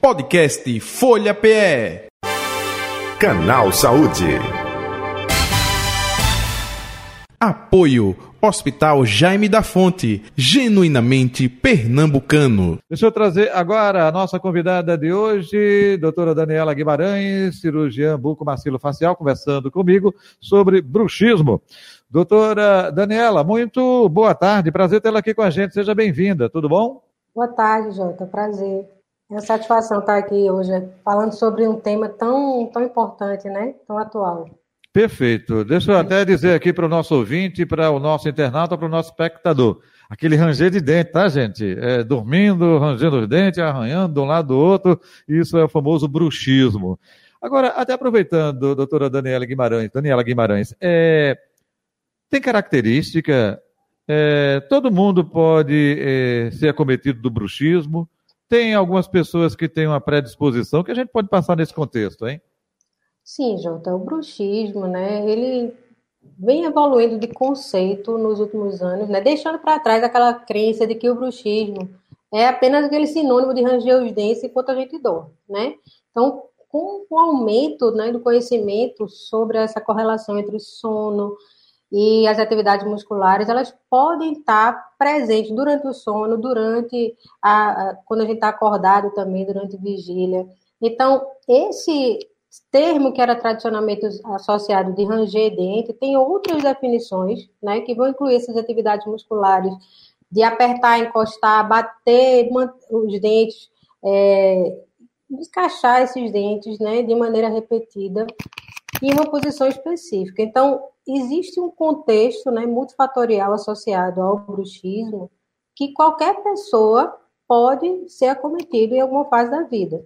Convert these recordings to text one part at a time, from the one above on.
Podcast Folha PE. Canal Saúde. Apoio Hospital Jaime da Fonte, genuinamente pernambucano. Deixa eu trazer agora a nossa convidada de hoje, doutora Daniela Guimarães, cirurgiã buco-macilo-facial, conversando comigo sobre bruxismo. Doutora Daniela, muito boa tarde, prazer tê-la aqui com a gente, seja bem-vinda, tudo bom? Boa tarde, Jota, prazer. É uma satisfação estar aqui hoje falando sobre um tema tão, tão importante, né? Tão atual. Perfeito. Deixa eu até dizer aqui para o nosso ouvinte, para o nosso internauta, para o nosso espectador. Aquele ranger de dente, tá, gente? É, dormindo, rangendo os dentes, arranhando de um lado do outro. Isso é o famoso bruxismo. Agora, até aproveitando, doutora Daniela Guimarães, Daniela Guimarães, é, tem característica, é, todo mundo pode é, ser acometido do bruxismo, tem algumas pessoas que têm uma predisposição que a gente pode passar nesse contexto, hein? Sim, Jota, o bruxismo, né, ele vem evoluindo de conceito nos últimos anos, né, deixando para trás aquela crença de que o bruxismo é apenas aquele sinônimo de ranger os dentes enquanto a gente dorme, né? Então, com o aumento né, do conhecimento sobre essa correlação entre sono e as atividades musculares, elas podem estar presentes durante o sono, durante a, a quando a gente está acordado também, durante vigília. Então, esse termo que era tradicionalmente associado de ranger dente tem outras definições, né, que vão incluir essas atividades musculares de apertar, encostar, bater os dentes, é, descaixar esses dentes, né, de maneira repetida em uma posição específica. Então, existe um contexto né, multifatorial associado ao bruxismo que qualquer pessoa pode ser acometido em alguma fase da vida.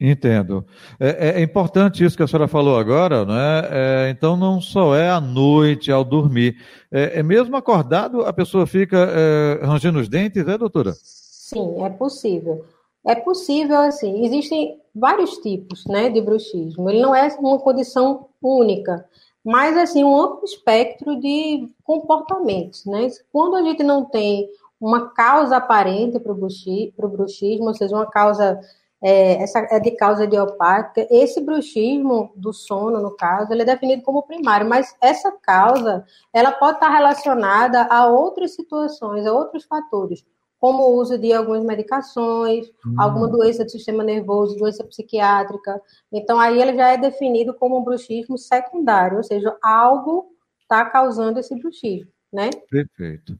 Entendo. É, é, é importante isso que a senhora falou agora, né? É, então não só é à noite, ao dormir. É, é mesmo acordado, a pessoa fica é, rangendo os dentes, é, doutora? Sim, é possível. É possível, assim, existem vários tipos né, de bruxismo. Ele não é uma condição única mas assim um amplo espectro de comportamentos, né? Quando a gente não tem uma causa aparente para o bruxismo, ou seja, uma causa é, essa é de causa idiopática, esse bruxismo do sono, no caso, ele é definido como primário, mas essa causa ela pode estar relacionada a outras situações, a outros fatores, como o uso de algumas medicações, hum. alguma doença do sistema nervoso, doença psiquiátrica. Então, aí ele já é definido como um bruxismo secundário, ou seja, algo está causando esse bruxismo. Né? Perfeito.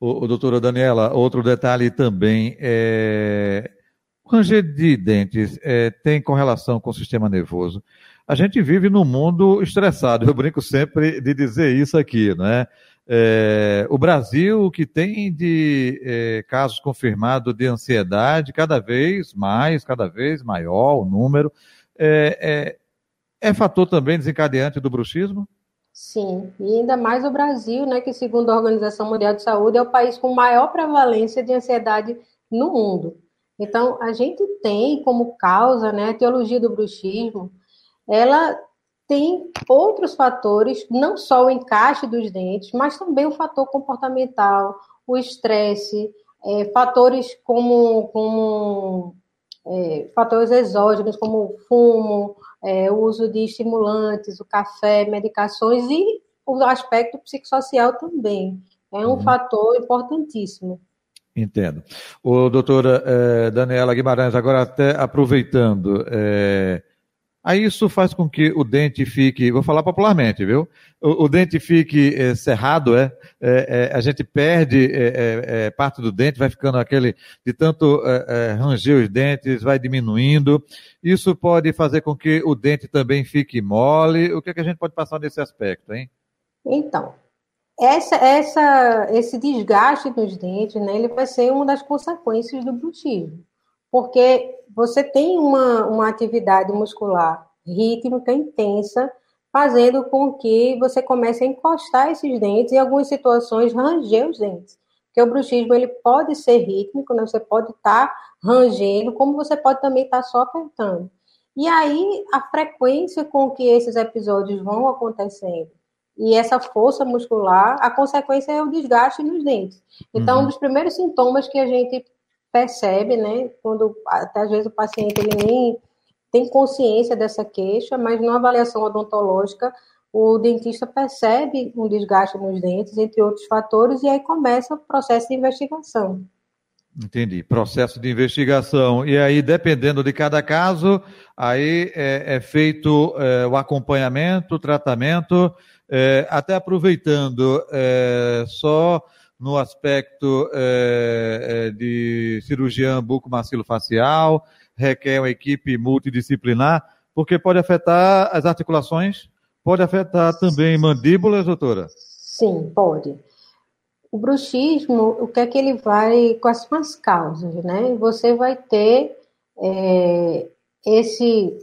O, o, doutora Daniela, outro detalhe também é o ranger de dentes é, tem correlação com o sistema nervoso. A gente vive num mundo estressado. Eu brinco sempre de dizer isso aqui, né? É, o Brasil, que tem de é, casos confirmados de ansiedade, cada vez mais, cada vez maior o número, é, é, é fator também desencadeante do bruxismo? Sim, e ainda mais o Brasil, né, que segundo a Organização Mundial de Saúde é o país com maior prevalência de ansiedade no mundo. Então, a gente tem como causa, né, a teologia do bruxismo, ela tem outros fatores, não só o encaixe dos dentes, mas também o fator comportamental, o estresse, é, fatores como, como é, fatores exógenos, como o fumo, é, o uso de estimulantes, o café, medicações e o aspecto psicossocial também. É um uhum. fator importantíssimo. Entendo. O doutora eh, Daniela Guimarães, agora até aproveitando, eh, Aí isso faz com que o dente fique, vou falar popularmente, viu? O, o dente fique é, cerrado, é? é, é a gente perde é, parte do dente, vai ficando aquele, de tanto ranger os dentes, vai diminuindo. Isso pode fazer com que o dente também fique mole. O que, é que a gente pode passar nesse aspecto, hein? Então, essa, essa, esse desgaste dos dentes, né, ele vai ser uma das consequências do bruxismo porque você tem uma, uma atividade muscular rítmica intensa, fazendo com que você comece a encostar esses dentes e, em algumas situações, ranger os dentes. Porque o bruxismo ele pode ser rítmico, né? você pode estar tá rangendo, como você pode também estar tá só apertando. E aí, a frequência com que esses episódios vão acontecendo e essa força muscular, a consequência é o desgaste nos dentes. Então, uhum. um dos primeiros sintomas que a gente percebe, né? Quando até às vezes o paciente ele nem tem consciência dessa queixa, mas numa avaliação odontológica o dentista percebe um desgaste nos dentes, entre outros fatores, e aí começa o processo de investigação. Entendi. Processo de investigação. E aí, dependendo de cada caso, aí é, é feito é, o acompanhamento, o tratamento, é, até aproveitando é, só no aspecto é, é, de cirurgião bucomaxilofacial, requer uma equipe multidisciplinar, porque pode afetar as articulações, pode afetar também mandíbulas, doutora? Sim, pode. O bruxismo, o que é que ele vai, quais são as causas, né? Você vai ter é, esse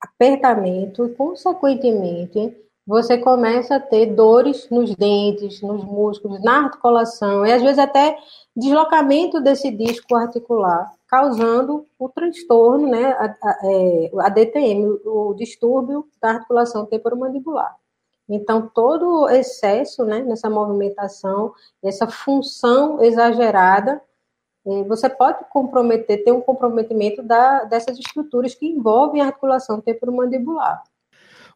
apertamento e, consequentemente, você começa a ter dores nos dentes, nos músculos, na articulação, e às vezes até deslocamento desse disco articular, causando o transtorno, né, a, a, é, a DTM, o distúrbio da articulação temporomandibular. Então, todo excesso né, nessa movimentação, essa função exagerada, é, você pode comprometer, ter um comprometimento da, dessas estruturas que envolvem a articulação temporomandibular.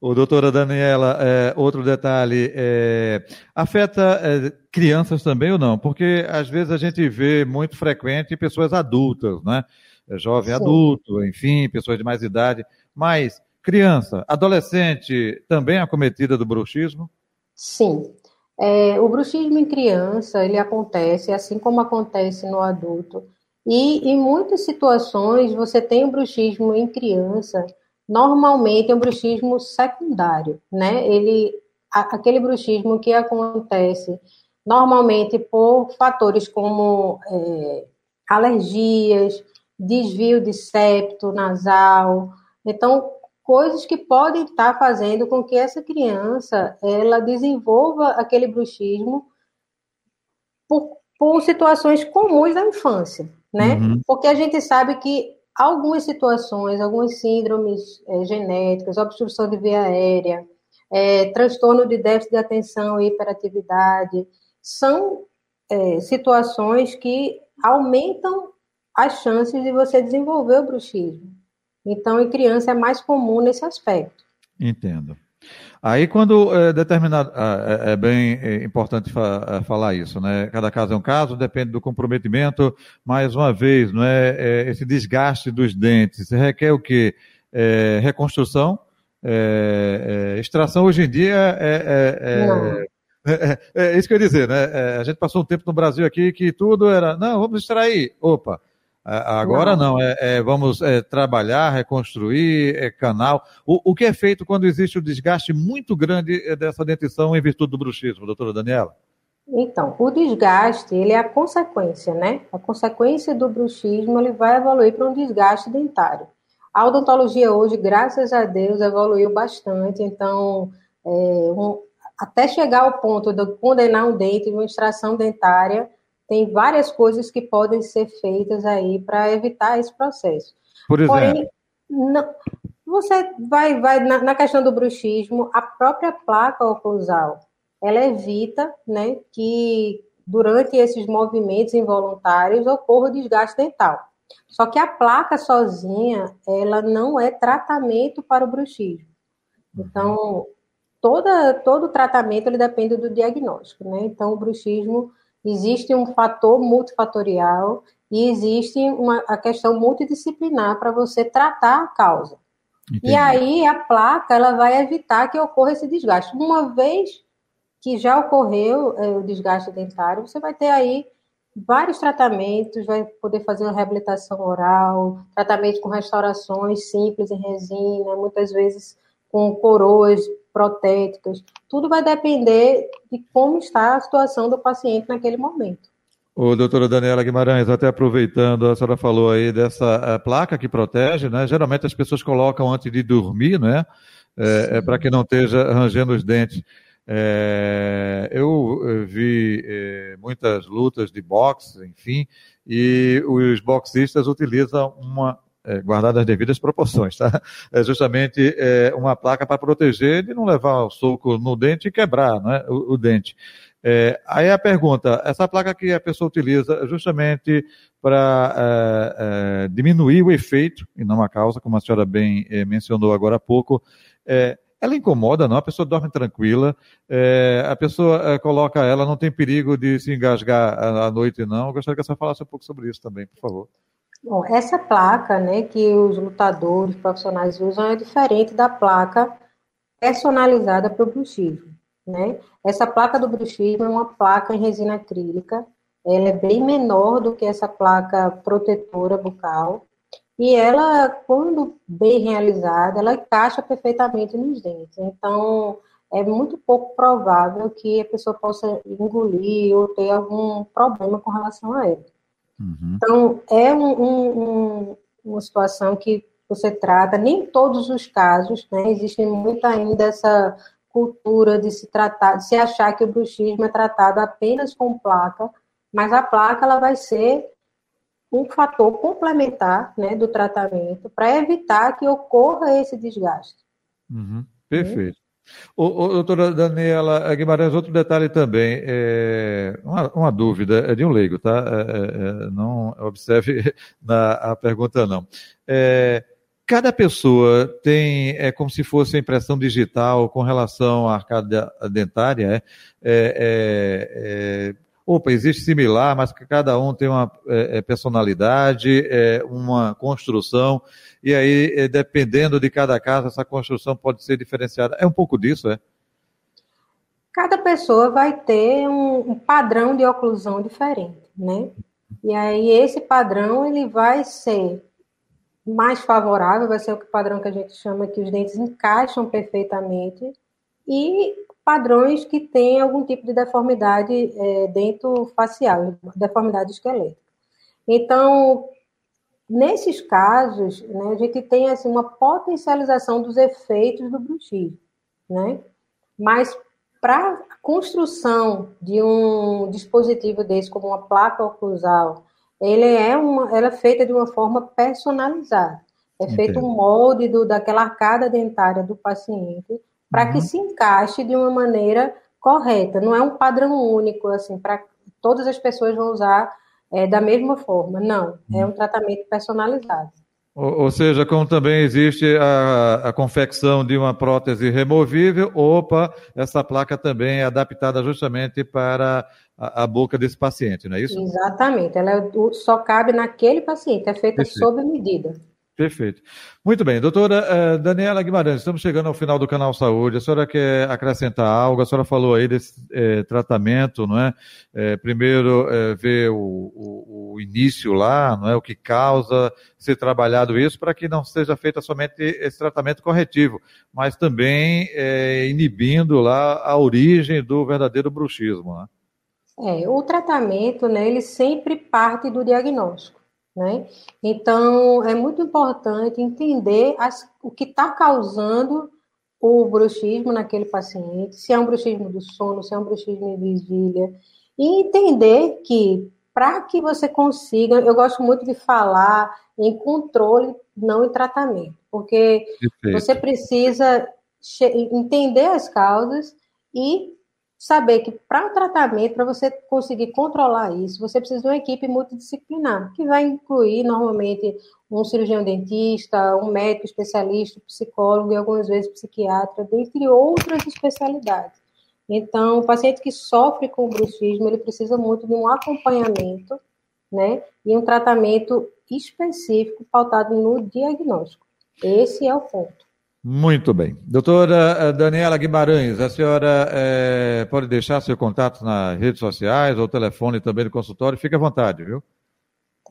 O doutora Daniela, é, outro detalhe, é, afeta é, crianças também ou não? Porque às vezes a gente vê muito frequente pessoas adultas, né? É, jovem Sim. adulto, enfim, pessoas de mais idade, mas Criança, adolescente, também acometida do bruxismo? Sim. É, o bruxismo em criança, ele acontece assim como acontece no adulto. E em muitas situações você tem o bruxismo em criança, normalmente é um bruxismo secundário, né? Ele, aquele bruxismo que acontece normalmente por fatores como é, alergias, desvio de septo nasal. Então, coisas que podem estar fazendo com que essa criança ela desenvolva aquele bruxismo por, por situações comuns da infância, né? Uhum. Porque a gente sabe que algumas situações, algumas síndromes é, genéticas, obstrução de via aérea, é, transtorno de déficit de atenção e hiperatividade, são é, situações que aumentam as chances de você desenvolver o bruxismo. Então, em criança é mais comum nesse aspecto. Entendo. Aí, quando é determinado, ah, é, é bem é, importante fa é, falar isso, né? Cada caso é um caso, depende do comprometimento. Mais uma vez, não é, é esse desgaste dos dentes requer o quê? É, reconstrução, é, extração. Hoje em dia é, é, isso que eu ia dizer, né? a gente passou um tempo no Brasil aqui que tudo era, não, vamos extrair. Opa, Agora não, não é, é, vamos é, trabalhar, reconstruir é, canal. O, o, que é feito quando existe o um desgaste muito grande é, dessa dentição em virtude do bruxismo, doutora Daniela? Então, o desgaste, ele é a consequência, né? A consequência do bruxismo, ele vai evoluir para um desgaste dentário. A odontologia hoje, graças a Deus, evoluiu bastante, então, é, um, até chegar ao ponto de condenar um dente de uma extração dentária, tem várias coisas que podem ser feitas aí para evitar esse processo. Por exemplo? Porém, não, você vai, vai na, na, questão do bruxismo, a própria placa oclusal, ela evita né, que durante esses movimentos involuntários ocorra o desgaste dental. Só que a placa sozinha, ela não é tratamento para o bruxismo. Então, toda, todo tratamento ele depende do diagnóstico, né? Então, o bruxismo Existe um fator multifatorial e existe uma, a questão multidisciplinar para você tratar a causa. Entendi. E aí a placa ela vai evitar que ocorra esse desgaste. Uma vez que já ocorreu é, o desgaste dentário, você vai ter aí vários tratamentos, vai poder fazer uma reabilitação oral, tratamento com restaurações simples em resina, muitas vezes com coroas protéticas. Tudo vai depender de como está a situação do paciente naquele momento. O doutora Daniela Guimarães, até aproveitando, a senhora falou aí dessa placa que protege, né? Geralmente as pessoas colocam antes de dormir, né? É, é para que não esteja rangendo os dentes. É, eu vi é, muitas lutas de boxe, enfim, e os boxistas utilizam uma é, guardadas as devidas proporções, tá? É justamente é, uma placa para proteger de não levar o soco no dente e quebrar né, o, o, dente. É, aí a pergunta, essa placa que a pessoa utiliza justamente para é, é, diminuir o efeito, e não a causa, como a senhora bem é, mencionou agora há pouco, é, ela incomoda, não? A pessoa dorme tranquila, é, a pessoa coloca ela, não tem perigo de se engasgar à noite, não. Eu gostaria que você falasse um pouco sobre isso também, por favor. Bom, essa placa, né, que os lutadores profissionais usam é diferente da placa personalizada para o bruxismo, né? Essa placa do bruxismo é uma placa em resina acrílica, ela é bem menor do que essa placa protetora bucal, e ela, quando bem realizada, ela encaixa perfeitamente nos dentes. Então, é muito pouco provável que a pessoa possa engolir ou ter algum problema com relação a ela. Uhum. Então, é um, um, uma situação que você trata, nem todos os casos, né? Existe muito ainda essa cultura de se tratar, de se achar que o bruxismo é tratado apenas com placa, mas a placa ela vai ser um fator complementar né, do tratamento para evitar que ocorra esse desgaste. Uhum. Perfeito. Ô, ô, doutora Daniela Guimarães, outro detalhe também, é, uma, uma, dúvida, é de um leigo, tá? É, é, é não observe na a pergunta, não. É, cada pessoa tem, é como se fosse a impressão digital com relação à arcada dentária, é, é, opa, existe similar, mas que cada um tem uma personalidade, uma construção, e aí, eh, dependendo de cada caso, essa construção pode ser diferenciada. É um pouco disso, é? Cada pessoa vai ter um, um padrão de oclusão diferente, né? E aí, esse padrão, ele vai ser mais favorável, vai ser o padrão que a gente chama que os dentes encaixam perfeitamente, e padrões que têm algum tipo de deformidade é, dentro facial, deformidade esquelética. Então, Nesses casos, né, a gente tem assim, uma potencialização dos efeitos do bruxismo, né? Mas para a construção de um dispositivo desse, como uma placa oclusal, ele é, uma, ela é feita de uma forma personalizada. É Entendi. feito um molde do, daquela arcada dentária do paciente para uhum. que se encaixe de uma maneira correta. Não é um padrão único, assim, para todas as pessoas vão usar é, da mesma forma. Não, é um tratamento personalizado. Ou, ou seja, como também existe a, a, confecção de uma prótese removível, opa, essa placa também é adaptada justamente para a, a boca desse paciente, não é isso? Exatamente, ela é, só cabe naquele paciente, é feita sob medida. Perfeito. Muito bem, doutora uh, Daniela Guimarães, estamos chegando ao final do canal Saúde. A senhora quer acrescentar algo? A senhora falou aí desse eh, tratamento, não é? Eh, primeiro, ver o, o, o, início lá, não é? O que causa ser trabalhado isso para que não seja feito somente esse tratamento corretivo, mas também inibindo lá a origem do verdadeiro bruxismo, né? É, o tratamento, né, ele sempre parte do diagnóstico. Né? Então, é muito importante entender as, o que está causando o bruxismo naquele paciente, se é um bruxismo do sono, se é um bruxismo em vigília, e entender que, para que você consiga, eu gosto muito de falar em controle, não em tratamento, porque Perfeito. você precisa entender as causas e saber que para o tratamento, para você conseguir controlar isso, você precisa de uma equipe multidisciplinar, que vai incluir normalmente um cirurgião dentista, um médico especialista, psicólogo e algumas vezes psiquiatra, dentre outras especialidades. Então, o paciente que sofre com bruxismo, ele precisa muito de um acompanhamento, né, e um tratamento específico pautado no diagnóstico. Esse é o ponto. Muito bem. Doutora eh, Daniela Guimarães, a senhora é, pode deixar seu contato nas redes sociais ou telefone também do consultório, fique à vontade, viu?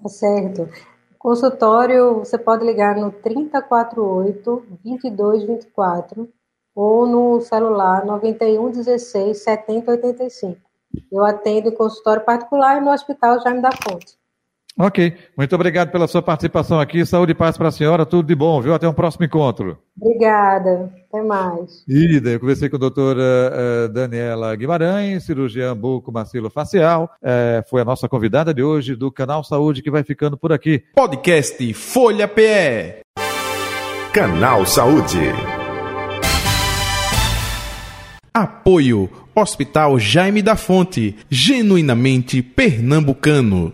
Tá certo. Consultório, você pode ligar no 3048 2224 ou no celular 91 16 70 85. Eu atendo em consultório particular e no Hospital Jaime da Fonte. Ok, muito obrigado pela sua participação aqui. Saúde e paz para a senhora, tudo de bom, viu? Até um próximo encontro. Obrigada, até mais. Ida, eu conversei com a doutora uh, Daniela Guimarães, cirurgiã buco-macilo-facial. Uh, foi a nossa convidada de hoje do Canal Saúde que vai ficando por aqui. Podcast Folha PE. Canal Saúde. Apoio Hospital Jaime da Fonte, genuinamente pernambucano.